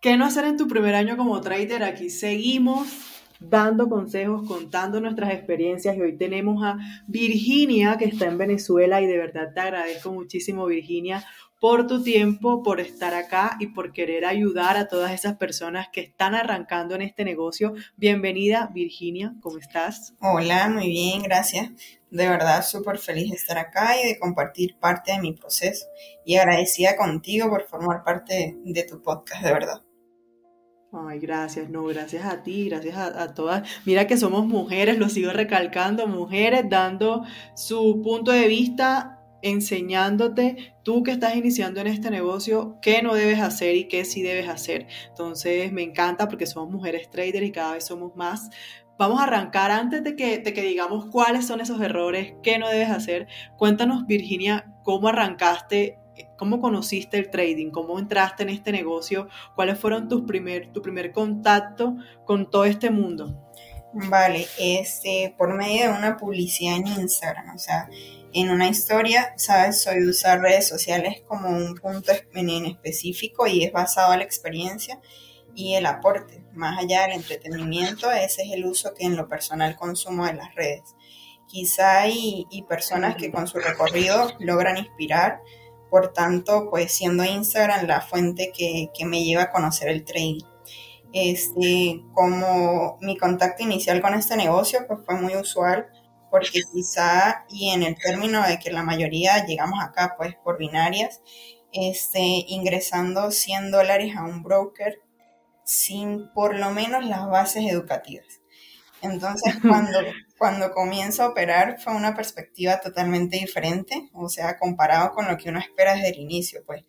¿Qué no hacer en tu primer año como trader? Aquí seguimos dando consejos, contando nuestras experiencias y hoy tenemos a Virginia que está en Venezuela y de verdad te agradezco muchísimo Virginia por tu tiempo, por estar acá y por querer ayudar a todas esas personas que están arrancando en este negocio. Bienvenida Virginia, ¿cómo estás? Hola, muy bien, gracias. De verdad, súper feliz de estar acá y de compartir parte de mi proceso. Y agradecida contigo por formar parte de tu podcast, de verdad. Ay, gracias, no, gracias a ti, gracias a, todas. Mira que somos mujeres, lo sigo recalcando, mujeres dando su punto de vista enseñándote tú que estás iniciando en este negocio qué no debes hacer y qué sí debes hacer. Entonces me encanta porque somos mujeres traders y cada vez somos más. Vamos a arrancar antes de que, de que digamos cuáles son esos errores, qué no debes hacer. Cuéntanos Virginia, cómo arrancaste ¿Cómo conociste el trading? ¿Cómo entraste en este negocio? ¿Cuáles fueron tus primer, tu primer contacto con todo este mundo? Vale, este, por medio de una publicidad en Instagram, o sea, en una historia, sabes, soy usar redes sociales como un punto en específico y es basado en la experiencia y el aporte. Más allá del entretenimiento, ese es el uso que en lo personal consumo de las redes. Quizá hay, personas que con su recorrido logran inspirar por tanto, pues siendo Instagram la fuente que, me lleva a conocer el trading. Este, como mi contacto inicial con este negocio, pues fue muy usual, porque quizá, y en el término de que la mayoría llegamos acá, pues por binarias, este, ingresando 100 dólares a un broker sin por lo menos las bases educativas. Entonces, cuando, cuando comienzo a operar fue una perspectiva totalmente diferente, o sea, comparado con lo que uno espera desde el inicio, pues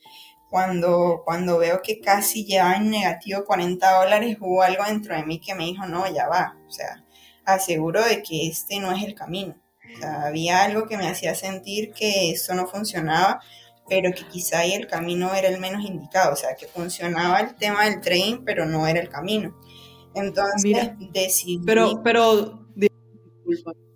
cuando, cuando veo que casi lleva en negativo 40 dólares, hubo algo dentro de mí que me dijo, no, ya va, o sea, aseguro de que este no es el camino. O sea, había algo que me hacía sentir que eso no funcionaba, pero que quizá ahí el camino era el menos indicado, o sea, que funcionaba el tema del trading, pero no era el camino. Entonces decidí... Pero, pero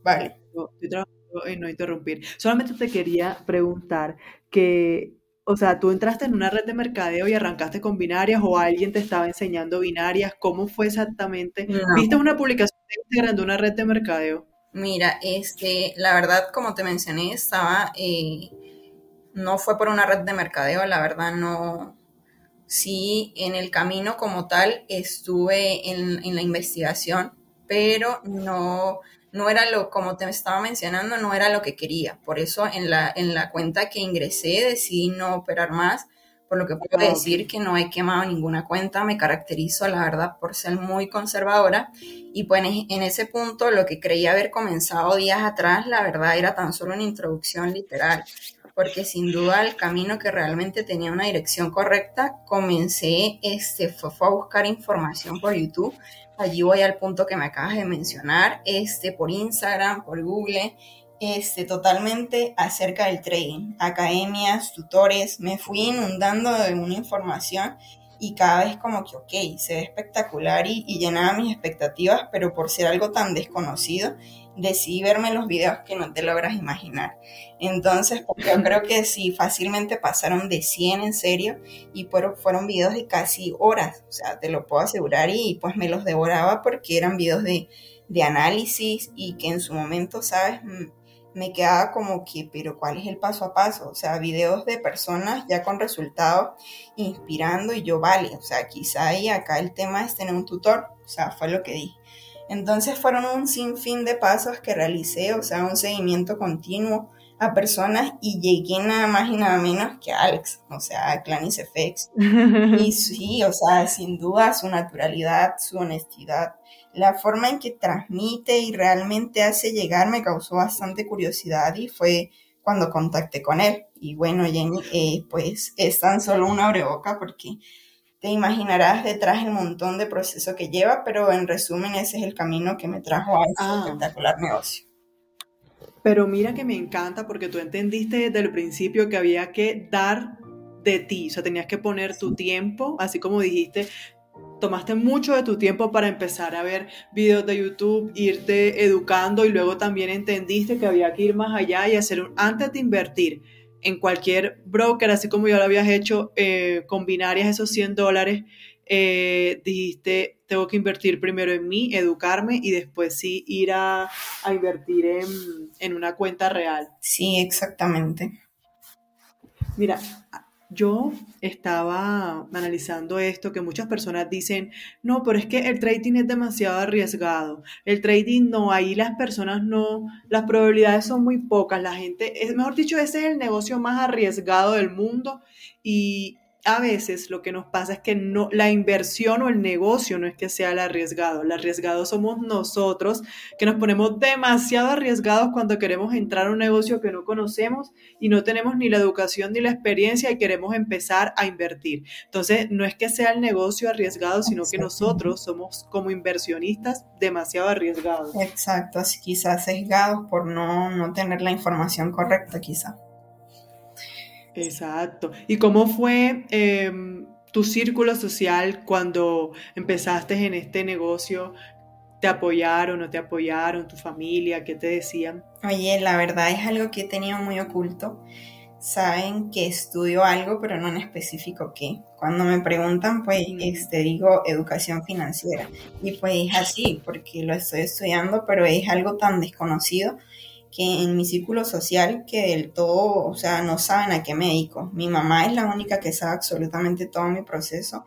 Vale. No, estoy trabajando en no interrumpir. Solamente te quería preguntar que, o sea, tú entraste en una red de mercadeo y arrancaste con binarias o alguien te estaba enseñando binarias. ¿Cómo fue exactamente? ¿Viste una publicación de Instagram de una red de mercadeo? Mira, este, la verdad, como te mencioné, estaba, eh, no fue por una red de mercadeo, la verdad no, sí, en el camino como tal estuve en, en la investigación, pero no, no era lo, como te estaba mencionando, no era lo que quería. Por eso en la, en la cuenta que ingresé decidí no operar más, por lo que puedo decir que no he quemado ninguna cuenta, me caracterizo, la verdad, por ser muy conservadora. Y pues en ese punto, lo que creía haber comenzado días atrás, la verdad era tan solo una introducción literal, porque sin duda el camino que realmente tenía una dirección correcta, comencé, este, fue a buscar información por YouTube. Allí voy al punto que me acabas de mencionar, este, por Instagram, por Google, este, totalmente acerca del trading, academias, tutores, me fui inundando de una información y cada vez como que, ok, se ve espectacular y, y llenaba mis expectativas, pero por ser algo tan desconocido, decidí verme los videos que no te logras imaginar. Entonces, porque yo creo que sí, fácilmente pasaron de 100 en serio y fueron videos de casi horas, o sea, te lo puedo asegurar y pues me los devoraba porque eran videos de, de análisis y que en su momento, ¿sabes? Me quedaba como que, pero ¿cuál es el paso a paso? O sea, videos de personas ya con resultados inspirando y yo, vale, o sea, quizá ahí acá el tema es tener un tutor, o sea, fue lo que dije. Entonces fueron un sinfín de pasos que realicé, o sea, un seguimiento continuo a personas y llegué nada más y nada menos que a Alex, o sea, a Clanis FX. y sí, o sea, sin duda su naturalidad, su honestidad, la forma en que transmite y realmente hace llegar me causó bastante curiosidad y fue cuando contacté con él. Y bueno, Jenny, eh, pues es tan solo una boca porque te imaginarás detrás el montón de proceso que lleva, pero en resumen ese es el camino que me trajo a este ah. espectacular negocio. Pero mira que me encanta porque tú entendiste desde el principio que había que dar de ti, o sea, tenías que poner tu tiempo, así como dijiste, tomaste mucho de tu tiempo para empezar a ver videos de YouTube, irte educando y luego también entendiste que había que ir más allá y hacer un, antes de invertir, en cualquier broker, así como ya lo habías hecho eh, con binarias esos 100 dólares, eh, dijiste, tengo que invertir primero en mí, educarme y después sí ir a, invertir en, en una cuenta real. Sí, exactamente. Mira, yo estaba analizando esto, que muchas personas dicen, no, pero es que el trading es demasiado arriesgado. El trading no, ahí las personas no, las probabilidades son muy pocas. La gente, es, mejor dicho, ese es el negocio más arriesgado del mundo y, a veces lo que nos pasa es que no, la inversión o el negocio no es que sea el arriesgado, el arriesgado somos nosotros, que nos ponemos demasiado arriesgados cuando queremos entrar a un negocio que no conocemos y no tenemos ni la educación ni la experiencia y queremos empezar a invertir. Entonces, no es que sea el negocio arriesgado, sino que nosotros somos como inversionistas demasiado arriesgados. Exacto, así quizás sesgados por no, no tener la información correcta, quizá. Exacto. ¿Y cómo fue em, tu círculo social cuando empezaste en este negocio? ¿Te apoyaron o te apoyaron? ¿Tu familia? ¿Qué te decían? Oye, la verdad es algo que he tenido muy oculto. Saben que estudio algo, pero no en específico qué. Cuando me preguntan, pues este, digo educación financiera. Y pues es así, porque lo estoy estudiando, pero es algo tan desconocido que en mi círculo social que del todo, o sea, no saben a qué me dedico. Mi mamá es la única que sabe absolutamente todo mi proceso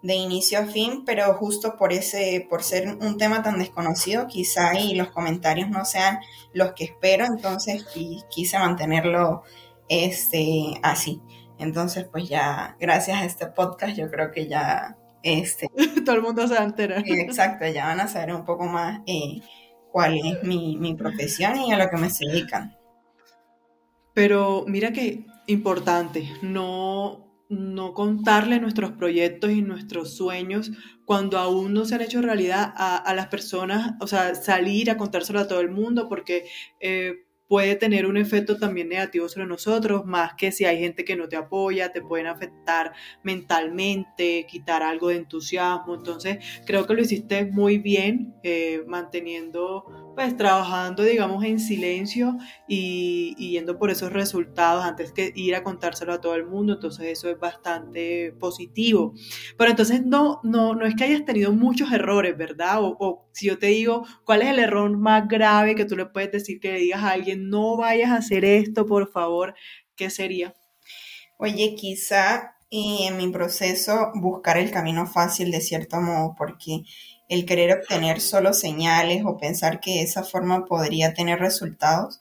de inicio a fin, pero justo por ese, por ser un tema tan desconocido, quizá y los comentarios no sean los que espero, entonces quise mantenerlo este, así. Entonces, pues ya, gracias a este podcast, yo creo que ya, este... Todo el mundo se va a enterar. Exacto, ya van a saber un poco más eh, cuál es mi, profesión y a lo que me se dedican. Pero mira que importante, no, no contarle nuestros proyectos y nuestros sueños cuando aún no se han hecho realidad a, las personas, o sea, salir a contárselo a todo el mundo, porque eh, puede tener un efecto también negativo sobre nosotros, más que si hay gente que no te apoya, te pueden afectar mentalmente, quitar algo de entusiasmo. Entonces, creo que lo hiciste muy bien, eh, manteniendo, pues trabajando, digamos, en silencio y, yendo por esos resultados antes que ir a contárselo a todo el mundo. Entonces, eso es bastante positivo. Pero entonces, no, no, no es que hayas tenido muchos errores, ¿verdad? O, o si yo te digo, ¿cuál es el error más grave que tú le puedes decir que le digas a alguien? no vayas a hacer esto, por favor, ¿qué sería? Oye, quizá en mi proceso buscar el camino fácil de cierto modo, porque el querer obtener solo señales o pensar que esa forma podría tener resultados,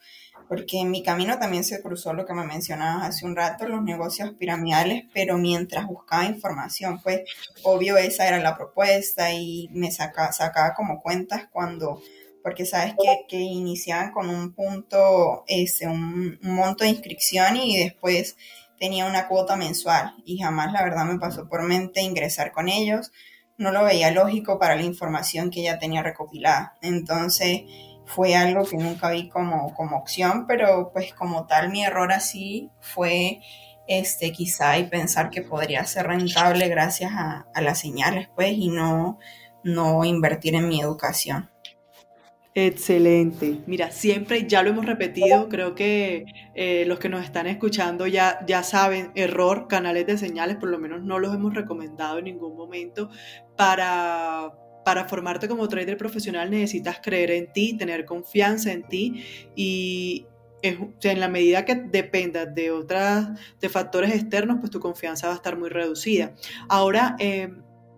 porque en mi camino también se cruzó lo que me mencionabas hace un rato, los negocios piramidales, pero mientras buscaba información, pues obvio esa era la propuesta y me saca, sacaba como cuentas cuando porque sabes que, que iniciaban con un punto, este, un, monto de inscripción y después tenía una cuota mensual y jamás la verdad me pasó por mente ingresar con ellos. No lo veía lógico para la información que ya tenía recopilada. Entonces fue algo que nunca vi como, como opción, pero pues como tal mi error así fue este quizá y pensar que podría ser rentable gracias a, a las señales pues y no, no invertir en mi educación. Excelente. Mira, siempre ya lo hemos repetido, creo que eh, los que nos están escuchando ya, ya saben, error, canales de señales, por lo menos no los hemos recomendado en ningún momento. Para, para formarte como trader profesional necesitas creer en ti, tener confianza en ti y en la medida que dependas de otras, de factores externos, pues tu confianza va a estar muy reducida. Ahora, eh,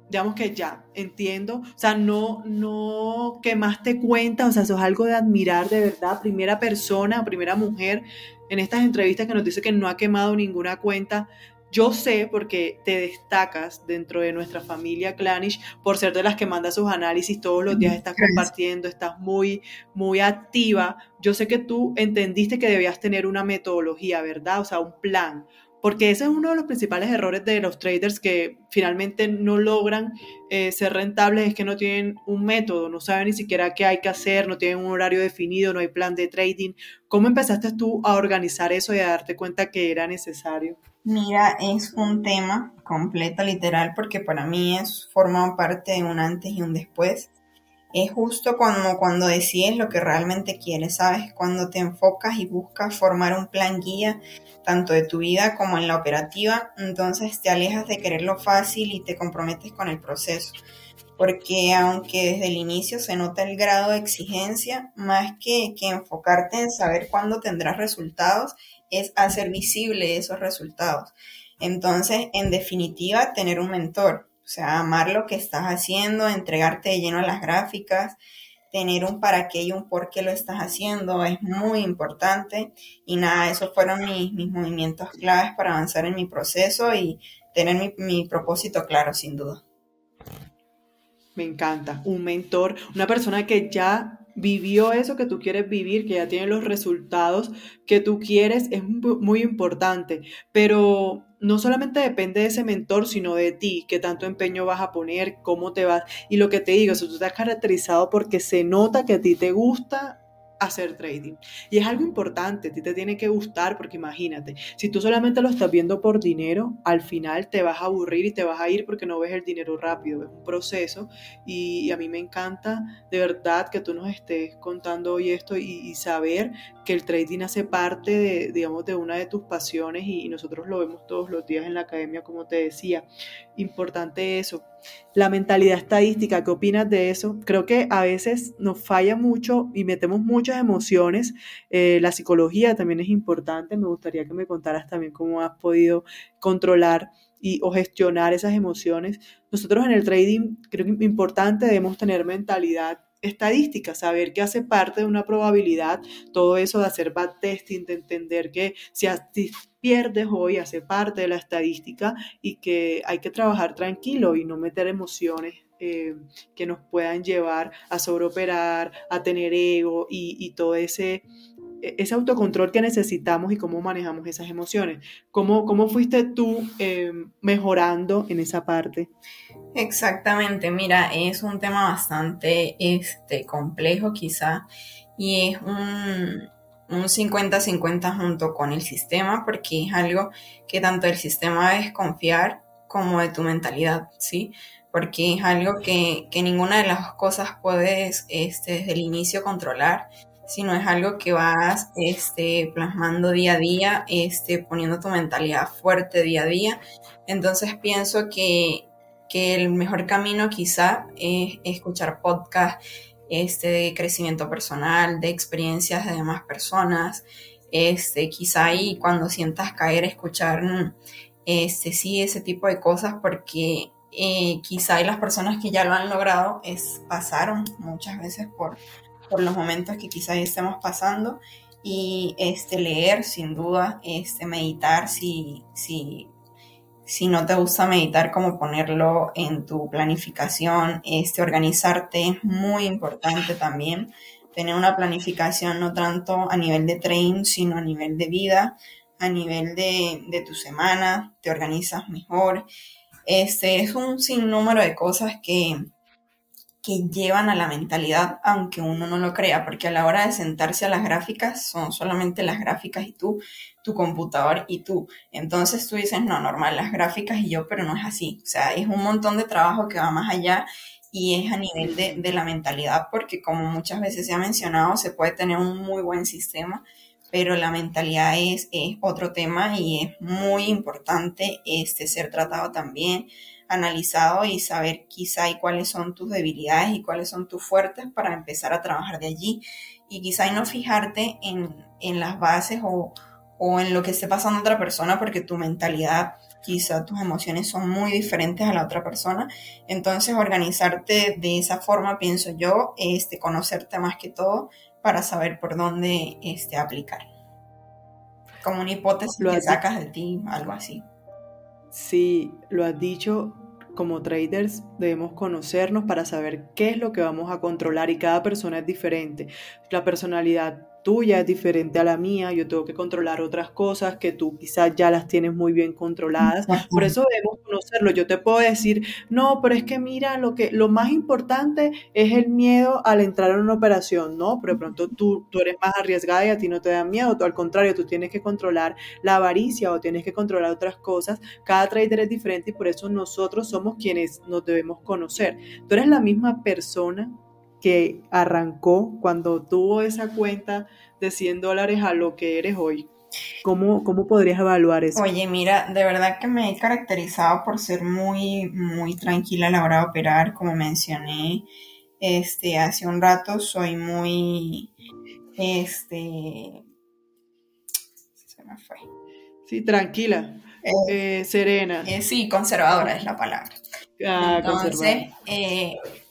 digamos que ya entiendo, o sea, no, no quemaste cuenta, o sea, eso es algo de admirar de verdad, primera persona, primera mujer en estas entrevistas que nos dice que no ha quemado ninguna cuenta. Yo sé porque te destacas dentro de nuestra familia Clanish por ser de las que manda sus análisis todos los días, estás compartiendo, estás muy, muy activa. Yo sé que tú entendiste que debías tener una metodología, ¿verdad? O sea, un plan, porque ese es uno de los principales errores de los traders que finalmente no logran eh, ser rentables, es que no tienen un método, no saben ni siquiera qué hay que hacer, no tienen un horario definido, no hay plan de trading. ¿Cómo empezaste tú a organizar eso y a darte cuenta que era necesario? Mira, es un tema completo, literal, porque para mí es forma parte de un antes y un después. es justo cuando, cuando decides lo que realmente quieres, ¿sabes? Cuando te enfocas y buscas formar un plan guía, tanto de tu vida como en la operativa, entonces te alejas de quererlo fácil y te comprometes con el proceso. Porque aunque desde el inicio se nota el grado de exigencia, más que, que enfocarte en saber cuándo tendrás resultados, es hacer visible esos resultados. Entonces, en definitiva, tener un mentor, o sea, amar lo que estás haciendo, entregarte de lleno a las gráficas, tener un para qué y un por qué lo estás haciendo es muy importante. Y nada, esos fueron mis, movimientos claves para avanzar en mi proceso y tener mi, mi propósito claro, sin duda. Me encanta, un mentor, una persona que ya vivió eso que tú quieres vivir, que ya tiene los resultados que tú quieres, es muy importante. Pero no solamente depende de ese mentor, sino de ti, qué tanto empeño vas a poner, cómo te vas. Y lo que te digo, si tú estás caracterizado porque se nota que a ti te gusta, hacer trading. Y es algo importante, a ti te tiene que gustar porque imagínate, si tú solamente lo estás viendo por dinero, al final te vas a aburrir y te vas a ir porque no ves el dinero rápido, es un proceso y, a mí me encanta de verdad que tú nos estés contando hoy esto y, saber que el trading hace parte de, digamos, de una de tus pasiones y nosotros lo vemos todos los días en la academia, como te decía. Importante eso la mentalidad estadística, ¿qué opinas de eso? Creo que a veces nos falla mucho y metemos muchas emociones. Eh, la psicología también es importante. Me gustaría que me contaras también cómo has podido controlar y, o gestionar esas emociones. Nosotros en el trading, creo que es importante, debemos tener mentalidad estadística, saber que hace parte de una probabilidad, todo eso de hacer backtesting, de entender que si pierdes hoy hace parte de la estadística y que hay que trabajar tranquilo y no meter emociones eh, que nos puedan llevar a sobreoperar, a tener ego y, todo ese, e, ese autocontrol que necesitamos y cómo manejamos esas emociones. ¿Cómo, cómo fuiste tú eh, mejorando en esa parte? Exactamente, mira, es un tema bastante este, complejo quizá y es un, 50-50 junto con el sistema porque es algo que tanto el sistema es confiar como de tu mentalidad, ¿sí? Porque es algo que, ninguna de las cosas puedes este, desde el inicio controlar, sino es algo que vas este, plasmando día a día, este, poniendo tu mentalidad fuerte día a día. Entonces pienso que que el mejor camino quizá es escuchar podcasts este, de crecimiento personal, de experiencias de demás personas, este, quizá ahí cuando sientas caer, escuchar mm, este, sí, ese tipo de cosas, porque eh, quizá las personas que ya lo han logrado pasaron muchas veces por, por los momentos que quizá estemos pasando. Y este, leer sin duda, este, meditar si, si si no te gusta meditar, como ponerlo en tu planificación, este, organizarte es muy importante también, tener una planificación no tanto a nivel de training, sino a nivel de vida, a nivel de, de tu semana, te organizas mejor. Este es un sinnúmero de cosas que, que llevan a la mentalidad, aunque uno no lo crea, porque a la hora de sentarse a las gráficas son solamente las gráficas y tú, tu computador y tú. Entonces tú dices, no, normal, las gráficas y yo, pero no es así. O sea, es un montón de trabajo que va más allá y es a nivel de, de la mentalidad, porque como muchas veces se ha mencionado, se puede tener un muy buen sistema, pero la mentalidad es, es otro tema y es muy importante este, ser tratado también analizado y saber quizá y cuáles son tus debilidades y cuáles son tus fuertes para empezar a trabajar de allí. Y quizá y no fijarte en, en las bases o, o, en lo que esté pasando a otra persona porque tu mentalidad, quizá tus emociones son muy diferentes a la otra persona. Entonces organizarte de esa forma, pienso yo, este, conocerte más que todo para saber por dónde este, aplicar. Como una hipótesis lo que sacas de ti, algo así. Sí, lo has dicho, como traders debemos conocernos para saber qué es lo que vamos a controlar y cada persona es diferente. La personalidad tuya es diferente a la mía, yo tengo que controlar otras cosas que tú quizás ya las tienes muy bien controladas, por eso debemos conocerlo. Yo te puedo decir, no, pero es que mira, lo, que, lo más importante es el miedo al entrar en una operación, ¿no? Pero de pronto tú, tú eres más arriesgada y a ti no te da miedo, tú al contrario, tú tienes que controlar la avaricia o tienes que controlar otras cosas. Cada trader es diferente y por eso nosotros somos quienes nos debemos conocer. Tú eres la misma persona que arrancó cuando tuvo esa cuenta de 100 dólares a lo que eres hoy? ¿Cómo, ¿Cómo podrías evaluar eso? Oye, mira, de verdad que me he caracterizado por ser muy, muy tranquila a la hora de operar, como mencioné este, hace un rato, soy muy, este, se me fue. Sí, tranquila, eh, eh, serena. Eh, sí, conservadora es la palabra. Ah, Entonces,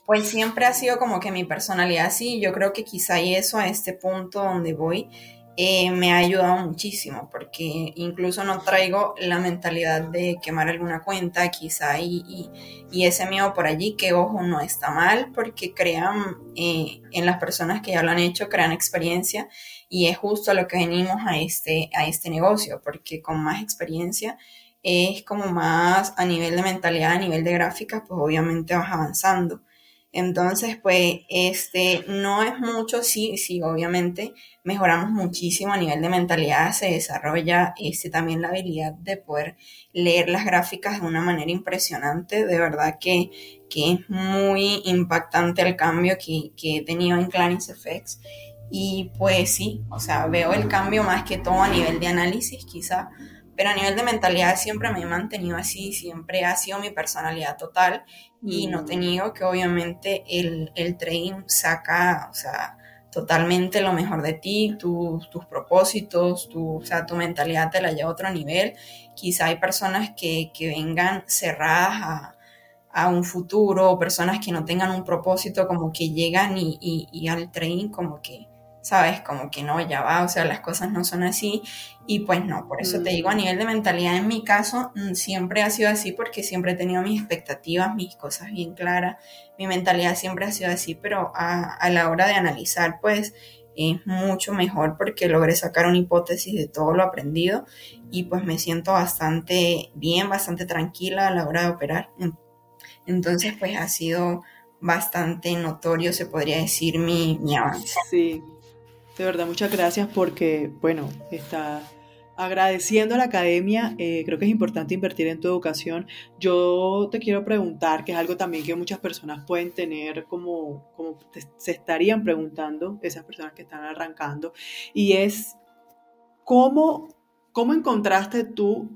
pues siempre ha sido como que mi personalidad así, yo creo que quizá y eso a este punto donde voy eh, me ha ayudado muchísimo porque incluso no traigo la mentalidad de quemar alguna cuenta quizá y, y, ese miedo por allí que ojo no está mal porque crean eh, en las personas que ya lo han hecho, crean experiencia y es justo a lo que venimos a este, a este negocio porque con más experiencia es como más a nivel de mentalidad, a nivel de gráficas, pues obviamente vas avanzando. Entonces, pues, este, no es mucho, sí, sí, obviamente mejoramos muchísimo a nivel de mentalidad, se desarrolla este, también la habilidad de poder leer las gráficas de una manera impresionante, de verdad que, que es muy impactante el cambio que, que he tenido en Clarence FX. Y pues sí, o sea, veo el cambio más que todo a nivel de análisis, quizá, pero a nivel de mentalidad siempre me he mantenido así, siempre ha sido mi personalidad total y no te niego que obviamente el, el trading saca, o sea, totalmente lo mejor de ti, tus propósitos, tu, o sea, tu mentalidad te la lleva a otro nivel. Quizá hay personas que, que vengan cerradas a, a, un futuro, personas que no tengan un propósito, como que llegan y, y, y al trading como que ¿sabes? Como que no, ya va, o sea, las cosas no son así y pues no, por eso te digo, a mm. nivel de mentalidad en mi caso mm, siempre ha sido así porque siempre he tenido mis expectativas, mis cosas bien claras, mi mentalidad siempre ha sido así, pero a, a la hora de analizar pues es mucho mejor porque logré sacar una hipótesis de todo lo aprendido y pues me siento bastante bien, bastante tranquila a la hora de operar. Entonces pues ha sido bastante notorio, se podría decir, mi, mi avance. Sí, de verdad, muchas gracias porque, bueno, está agradeciendo a la academia, eh, creo que es importante invertir en tu educación. Yo te quiero preguntar, que es algo también que muchas personas pueden tener como, como se estarían preguntando, esas personas que están arrancando, y es cómo, cómo encontraste tú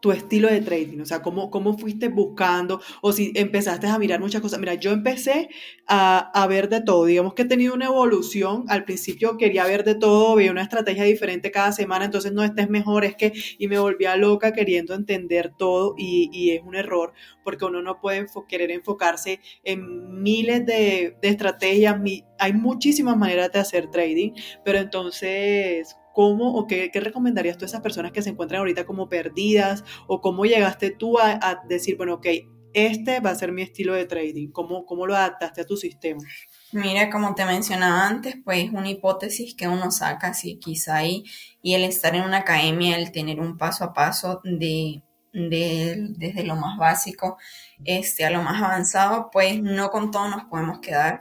tu estilo de trading, o sea, cómo, cómo fuiste buscando o si empezaste a mirar muchas cosas. Mira, yo empecé a, a, ver de todo, digamos que he tenido una evolución, al principio quería ver de todo, veía una estrategia diferente cada semana, entonces no, este es mejor, es que, y me volvía loca queriendo entender todo y, y es un error porque uno no puede querer enfocarse en miles de, de estrategias, hay muchísimas maneras de hacer trading, pero entonces ¿cómo o qué, recomendarías tú a esas personas que se encuentran ahorita como perdidas o cómo llegaste tú a, decir, bueno, ok, este va a ser mi estilo de trading? ¿Cómo, cómo lo adaptaste a tu sistema? Mira, como te mencionaba antes, pues una hipótesis que uno saca, sí, quizá y el estar en una academia, el tener un paso a paso de, de, desde lo más básico este, a lo más avanzado, pues no con todo nos podemos quedar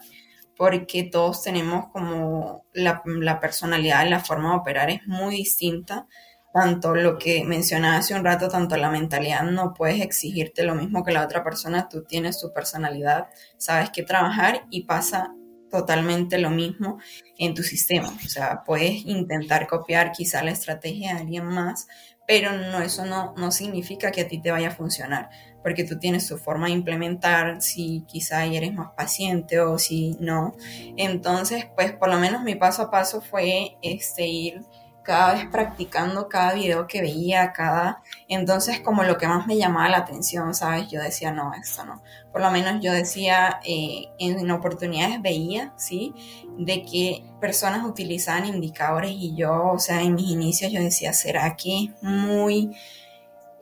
porque todos tenemos como la, la personalidad, la forma de operar es muy distinta. Tanto lo que mencionaba hace un rato, tanto la mentalidad, no puedes exigirte lo mismo que la otra persona, tú tienes tu personalidad, sabes qué trabajar y pasa totalmente lo mismo en tu sistema. O sea, puedes intentar copiar quizá la estrategia de alguien más, pero no, eso no, no significa que a ti te vaya a funcionar porque tú tienes tu forma de implementar, si quizá eres más paciente o si no. Entonces, pues por lo menos mi paso a paso fue este, ir cada vez practicando cada video que veía, cada... Entonces, como lo que más me llamaba la atención, ¿sabes? Yo decía, no, esto no. Por lo menos yo decía, eh, en oportunidades veía, ¿sí? De que personas utilizaban indicadores y yo, o sea, en mis inicios yo decía, ¿será que muy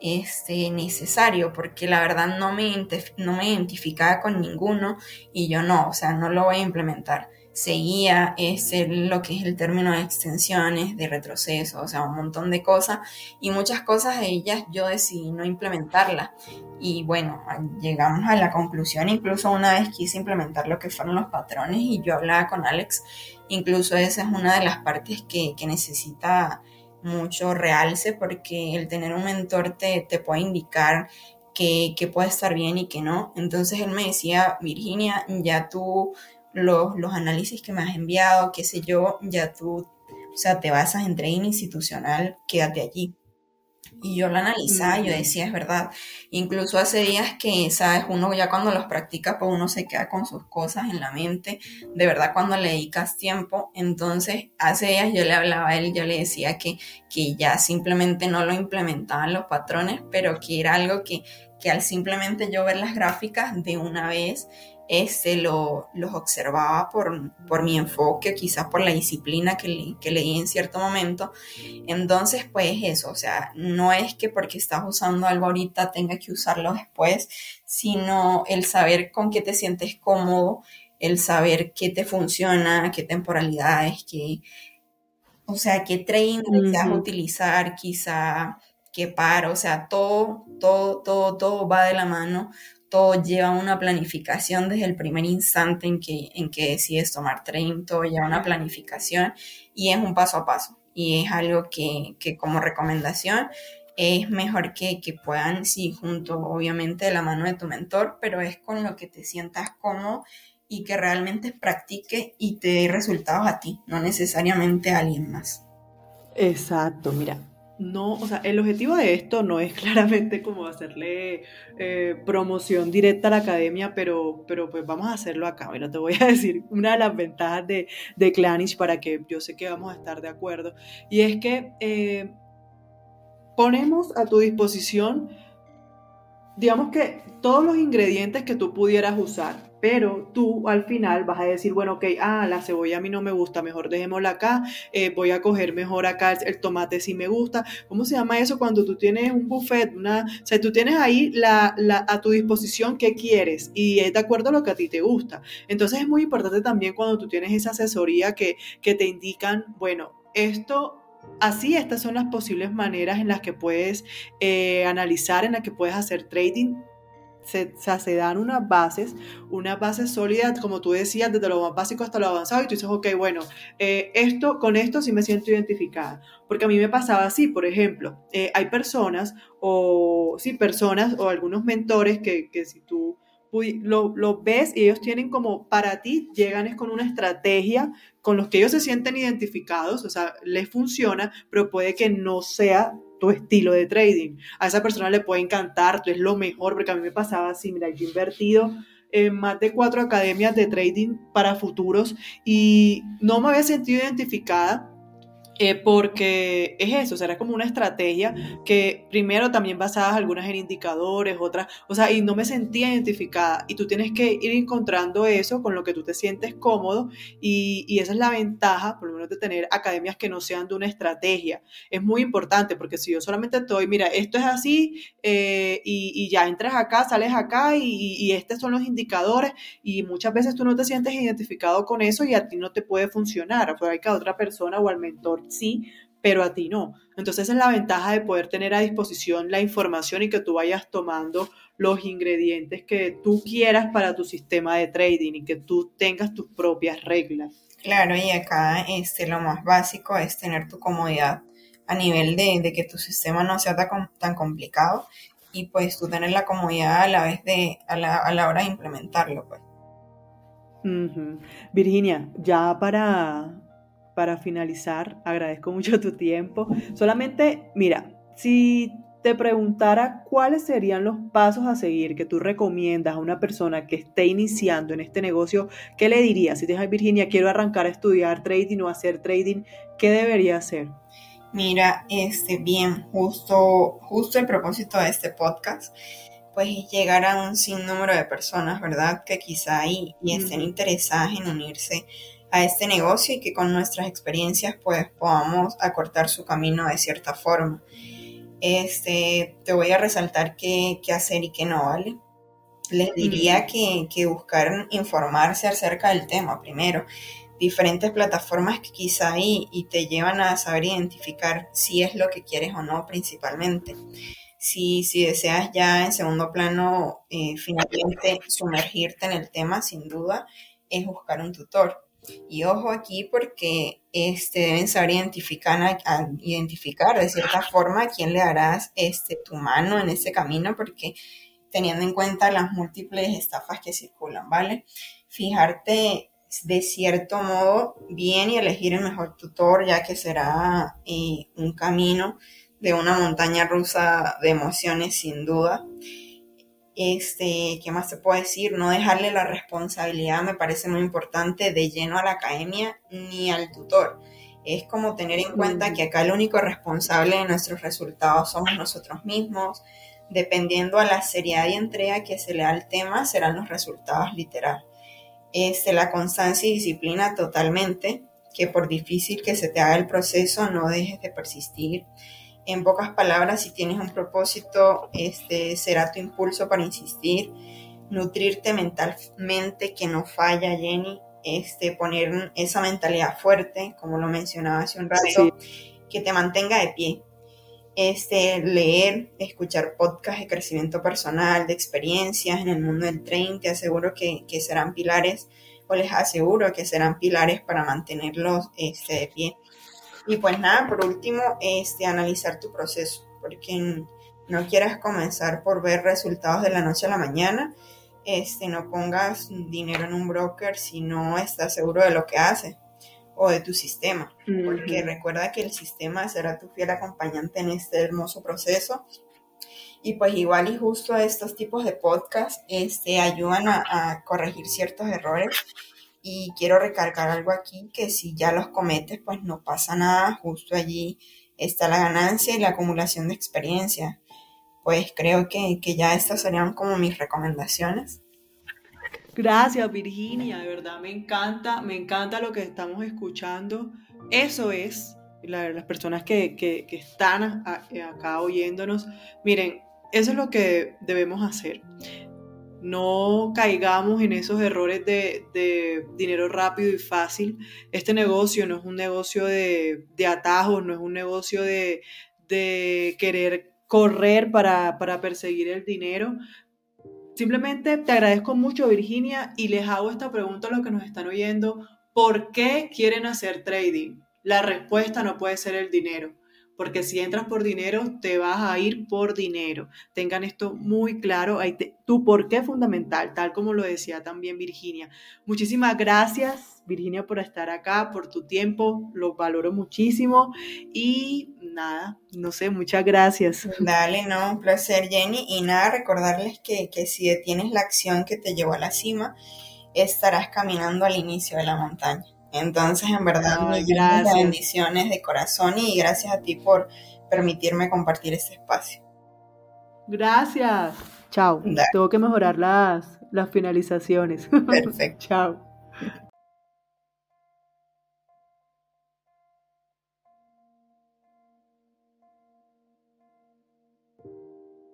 este, necesario, porque la verdad no me, no me identificaba con ninguno y yo no, o sea, no lo voy a implementar. Seguía ese, lo que es el término de extensiones, de retroceso, o sea, un montón de cosas y muchas cosas de ellas yo decidí no implementarlas. Y bueno, llegamos a la conclusión, incluso una vez quise implementar lo que fueron los patrones y yo hablaba con Alex, incluso esa es una de las partes que, que necesita mucho realce porque el tener un mentor te, te puede indicar que, que, puede estar bien y que no. Entonces él me decía, Virginia, ya tú los, los análisis que me has enviado, qué sé yo, ya tú, o sea, te basas en trading institucional, quédate allí. Y yo lo analizaba, yo decía, es verdad. Incluso hace días que, sabes, uno ya cuando los practica, pues uno se queda con sus cosas en la mente. De verdad, cuando le dedicas tiempo. Entonces, hace días yo le hablaba a él, yo le decía que, que ya simplemente no lo implementaban los patrones, pero que era algo que, que al simplemente yo ver las gráficas de una vez, este, lo, los observaba por, por, mi enfoque, quizás por la disciplina que, le, que leí en cierto momento. Entonces, pues eso, o sea, no es que porque estás usando algo ahorita tenga que usarlo después, sino el saber con qué te sientes cómodo, el saber qué te funciona, qué temporalidades, qué, o sea, qué trading deseas utilizar, quizá qué par, o sea, todo, todo, todo, todo va de la mano todo lleva una planificación desde el primer instante en que, en que decides tomar tren, todo lleva una planificación y es un paso a paso. Y es algo que, como recomendación es mejor que, que, puedan, sí, junto obviamente de la mano de tu mentor, pero es con lo que te sientas cómodo y que realmente practique y te dé resultados a ti, no necesariamente a alguien más. Exacto, mira, no, o sea, el objetivo de esto no es claramente como hacerle eh, promoción directa a la academia, pero, pero pues vamos a hacerlo acá. Mira, te voy a decir una de las ventajas de, de Clanish para que yo sé que vamos a estar de acuerdo. Y es que eh, ponemos a tu disposición, digamos que todos los ingredientes que tú pudieras usar pero tú al final vas a decir, bueno, ok, ah, la cebolla a mí no me gusta, mejor dejémosla acá, eh, voy a coger mejor acá el, tomate si me gusta. ¿Cómo se llama eso cuando tú tienes un buffet? Una, o sea, tú tienes ahí la, a tu disposición qué quieres y es de acuerdo a lo que a ti te gusta. Entonces es muy importante también cuando tú tienes esa asesoría que, que te indican, bueno, esto Así, estas son las posibles maneras en las que puedes eh, analizar, en las que puedes hacer trading se, dan unas bases, unas bases sólidas, como tú decías, desde lo más básico hasta lo avanzado, y tú dices, ok, bueno, eh, esto, con esto sí me siento identificada. Porque a mí me pasaba así, por ejemplo, eh, hay personas, o sí, personas, o algunos mentores que, que si tú lo, lo, ves y ellos tienen como para ti, llegan es con una estrategia con los que ellos se sienten identificados, o sea, les funciona, pero puede que no sea tu estilo de trading. A esa persona le puede encantar, tú es lo mejor, porque a mí me pasaba así, mira, yo he invertido en más de cuatro academias de trading para futuros y no me había sentido identificada eh, porque es eso, será como una estrategia que primero también basadas algunas en indicadores, otras, o sea, y no me sentía identificada. Y tú tienes que ir encontrando eso con lo que tú te sientes cómodo y, y esa es la ventaja, por lo menos, de tener academias que no sean de una estrategia. Es muy importante porque si yo solamente estoy, mira, esto es así eh, y, y, ya entras acá, sales acá y, estos son los indicadores y muchas veces tú no te sientes identificado con eso y a ti no te puede funcionar, o hay que a otra persona o al mentor sí, pero a ti no. Entonces esa es la ventaja de poder tener a disposición la información y que tú vayas tomando los ingredientes que tú quieras para tu sistema de trading y que tú tengas tus propias reglas. Claro, y acá este, lo más básico es tener tu comodidad a nivel de, que tu sistema no sea tan, tan, complicado y pues tú tener la comodidad a la vez de, a la, a la hora de implementarlo. Pues. Virginia, ya para, para finalizar, agradezco mucho tu tiempo. Solamente, mira, si te preguntara cuáles serían los pasos a seguir que tú recomiendas a una persona que esté iniciando en este negocio, ¿qué le dirías? Si te dices, Virginia, quiero arrancar a estudiar trading o hacer trading, ¿qué debería hacer? Mira, este, bien, justo, justo el propósito de este podcast, pues llegar a un sinnúmero de personas, ¿verdad? Que quizá y, y estén interesadas en unirse a este negocio y que con nuestras experiencias pues podamos acortar su camino de cierta forma. Este, te voy a resaltar qué, hacer y qué no, ¿vale? Les diría que, que buscar informarse acerca del tema primero diferentes plataformas que quizá hay y te llevan a saber identificar si es lo que quieres o no principalmente. Si, si deseas ya en segundo plano eh, finalmente sumergirte en el tema, sin duda, es buscar un tutor. Y ojo aquí porque este, deben saber identificar, identificar de cierta forma a quién le darás este, tu mano en ese camino, porque teniendo en cuenta las múltiples estafas que circulan, ¿vale? Fijarte de cierto modo bien y elegir el mejor tutor, ya que será eh, un camino de una montaña rusa de emociones sin duda. Este, ¿qué más te puedo decir? No dejarle la responsabilidad, me parece muy importante, de lleno a la academia ni al tutor. Es como tener en cuenta que acá el único responsable de nuestros resultados somos nosotros mismos. Dependiendo a la seriedad y entrega que se le da al tema, serán los resultados literal. Este, la constancia y disciplina totalmente, que por difícil que se te haga el proceso, no dejes de persistir. En pocas palabras, si tienes un propósito, este será tu impulso para insistir. Nutrirte mentalmente, que no falla, Jenny. Este, poner esa mentalidad fuerte, como lo mencionaba hace un rato, que te mantenga de pie. Este, leer, escuchar podcasts de crecimiento personal, de experiencias en el mundo del tren, te aseguro que, que serán pilares, o les aseguro que serán pilares para mantenerlos este, de pie. Y pues nada, por último, este, analizar tu proceso, porque no quieras comenzar por ver resultados de la noche a la mañana, este, no pongas dinero en un broker si no estás seguro de lo que hace o de tu sistema, porque recuerda que el sistema será tu fiel acompañante en este hermoso proceso. Y pues igual y justo estos tipos de podcast este, ayudan a, a corregir ciertos errores y quiero recargar algo aquí, que si ya los cometes, pues no pasa nada, justo allí está la ganancia y la acumulación de experiencia. Pues creo que, ya estas serían como mis recomendaciones. Gracias Virginia, de verdad me encanta, me encanta lo que estamos escuchando. Eso es, las personas que, que están acá oyéndonos, miren, eso es lo que debemos hacer no caigamos en esos errores de, dinero rápido y fácil. Este negocio no es un negocio de, atajos, no es un negocio de, querer correr para, para perseguir el dinero. Simplemente te agradezco mucho, Virginia, y les hago esta pregunta a los que nos están oyendo. ¿Por qué quieren hacer trading? La respuesta no puede ser el dinero porque si entras por dinero, te vas a ir por dinero. Tengan esto muy claro, tu por qué fundamental, tal como lo decía también Virginia. Muchísimas gracias, Virginia, por estar acá, por tu tiempo, lo valoro muchísimo y nada, no sé, muchas gracias. Dale, no, un placer, Jenny. Y nada, recordarles que, que si detienes la acción que te llevó a la cima, estarás caminando al inicio de la montaña. Entonces, en verdad, Ay, millones bendiciones de corazón y gracias a ti por permitirme compartir este espacio. Gracias. Chao. Tengo que mejorar las, las finalizaciones. Perfecto. Chao.